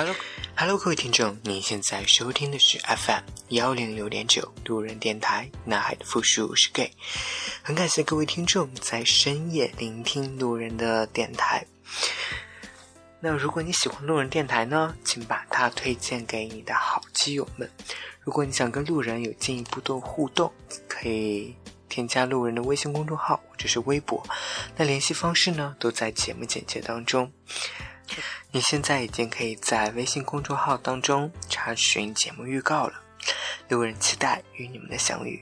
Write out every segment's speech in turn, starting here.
Hello，Hello，各位听众，您现在收听的是 FM 幺零六点九路人电台，男孩的复数是 gay。很感谢各位听众在深夜聆听路人的电台。那如果你喜欢路人电台呢，请把它推荐给你的好基友们。如果你想跟路人有进一步的互动，可以添加路人的微信公众号或者是微博。那联系方式呢，都在节目简介当中。你现在已经可以在微信公众号当中查询节目预告了。路人期待与你们的相遇。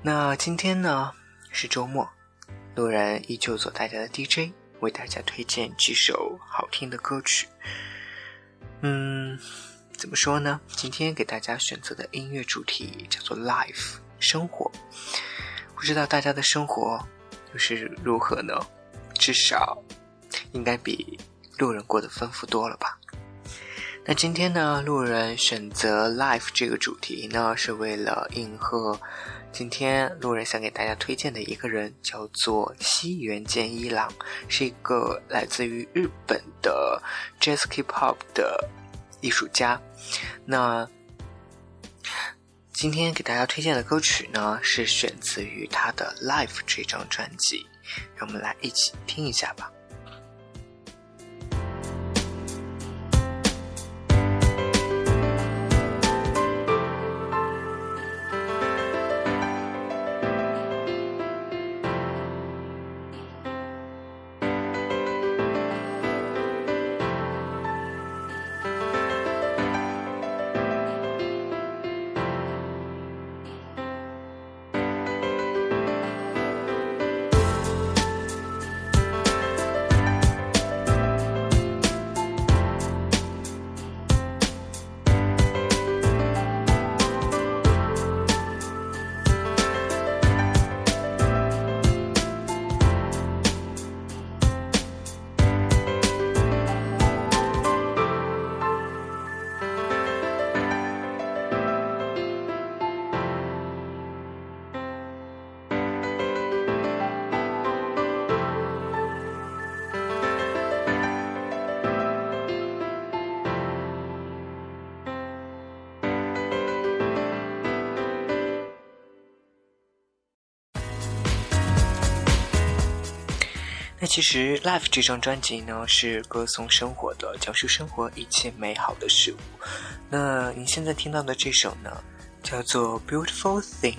那今天呢是周末，路人依旧做大家的 DJ，为大家推荐几首好听的歌曲。嗯，怎么说呢？今天给大家选择的音乐主题叫做 “life”，生活。不知道大家的生活又是如何呢？至少应该比路人过得丰富多了吧？那今天呢，路人选择 “life” 这个主题呢，是为了应和。今天路人想给大家推荐的一个人叫做西原健一郎，是一个来自于日本的 Jazz K-pop 的艺术家。那今天给大家推荐的歌曲呢，是选自于他的《Life》这张专辑，让我们来一起听一下吧。那其实《Life》这张专辑呢，是歌颂生活的，讲述生活一切美好的事物。那你现在听到的这首呢，叫做《Beautiful Thing》。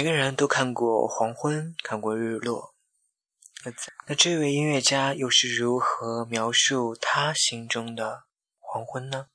每个人都看过黄昏，看过日落。那这位音乐家又是如何描述他心中的黄昏呢？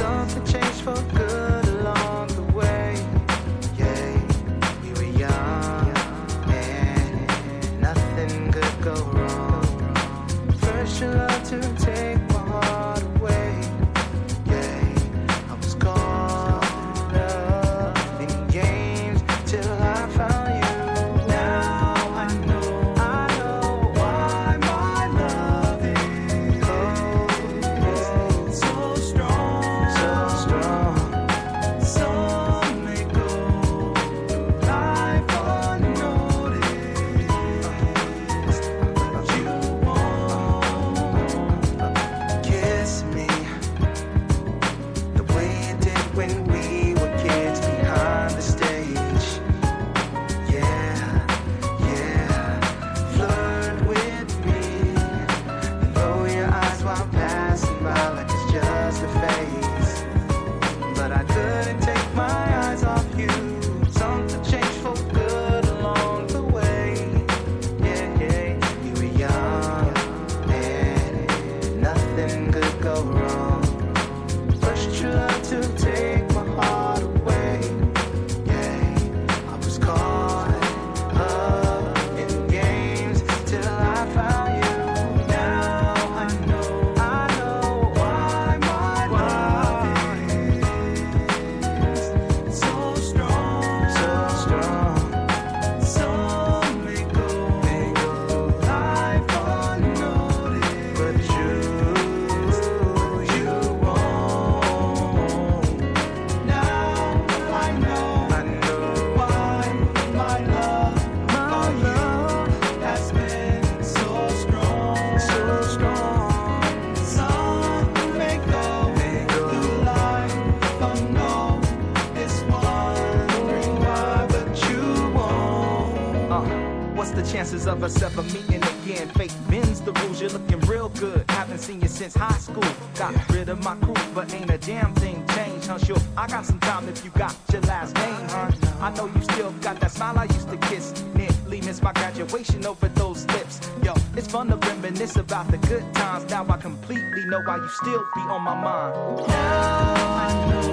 something changed for good. I got some time if you got your last name, huh? I know you still got that smile I used to kiss. Nearly missed my graduation over those lips. Yo, it's fun to reminisce about the good times. Now I completely know why you still be on my mind. Now I know.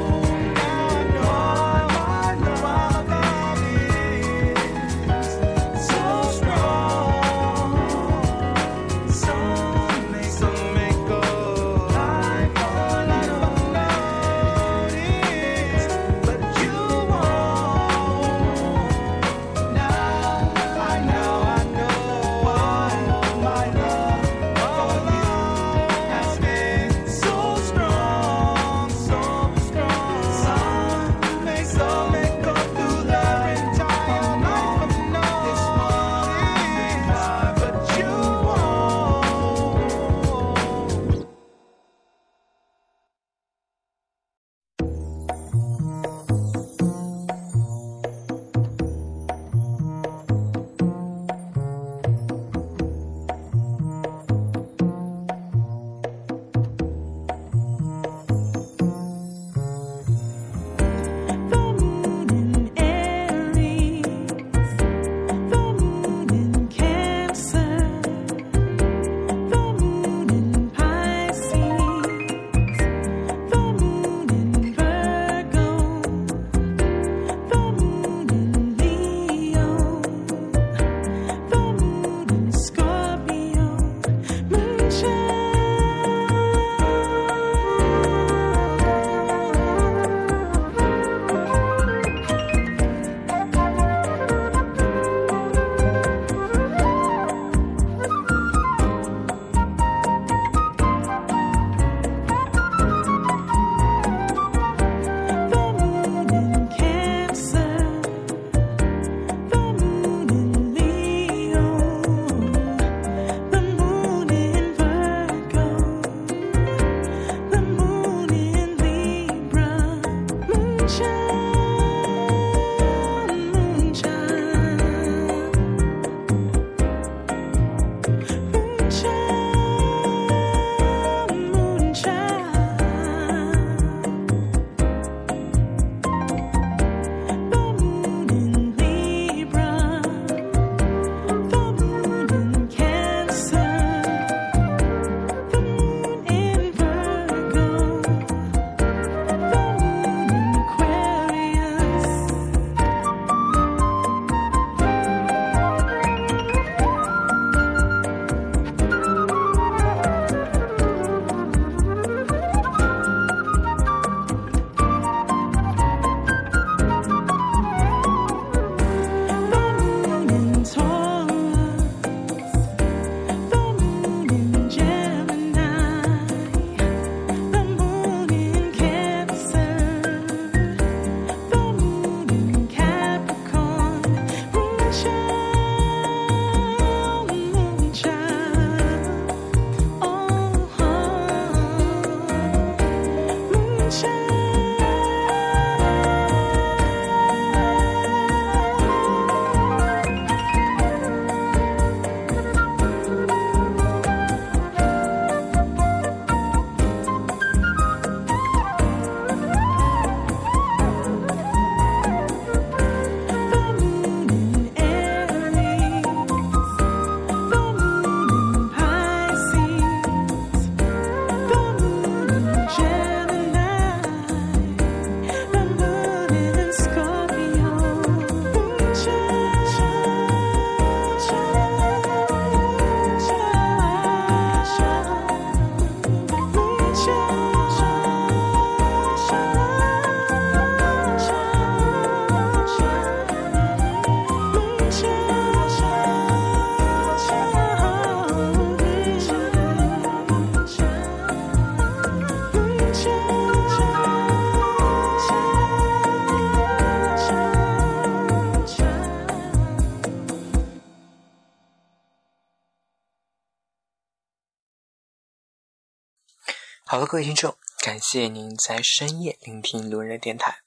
好了，各位听众，感谢您在深夜聆听路人电台。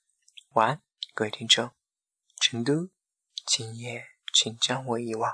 晚安，各位听众。成都，今夜请将我遗忘。